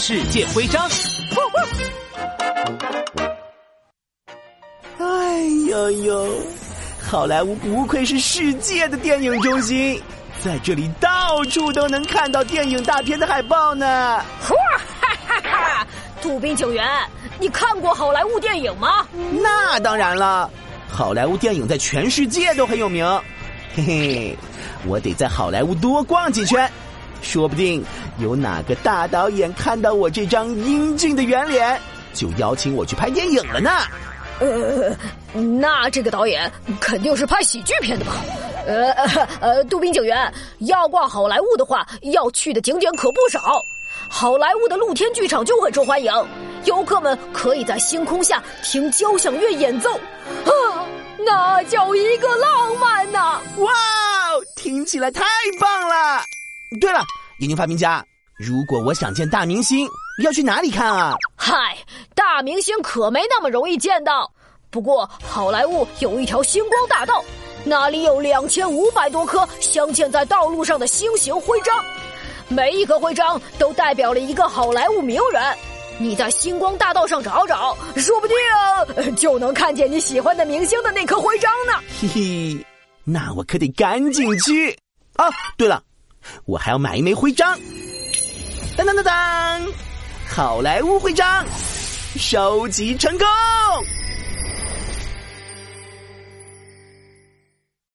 世界徽章。哎呦呦，好莱坞不愧是世界的电影中心，在这里到处都能看到电影大片的海报呢。嚯，哈哈哈！杜宾警员，你看过好莱坞电影吗？那当然了，好莱坞电影在全世界都很有名。嘿嘿，我得在好莱坞多逛几圈，说不定有哪个大导演看到我这张英俊的圆脸，就邀请我去拍电影了呢。呃，那这个导演肯定是拍喜剧片的吧？呃呃，杜宾警员，要逛好莱坞的话，要去的景点可不少。好莱坞的露天剧场就很受欢迎，游客们可以在星空下听交响乐演奏，啊，那叫一个浪漫呐！哇，听起来太棒了！对了，眼镜发明家，如果我想见大明星，要去哪里看啊？嗨，大明星可没那么容易见到。不过好莱坞有一条星光大道，那里有两千五百多颗镶嵌在道路上的星形徽章，每一颗徽章都代表了一个好莱坞名人。你在星光大道上找找，说不定就能看见你喜欢的明星的那颗徽章呢。嘿嘿，那我可得赶紧去。啊，对了，我还要买一枚徽章。当当当当，好莱坞徽章收集成功。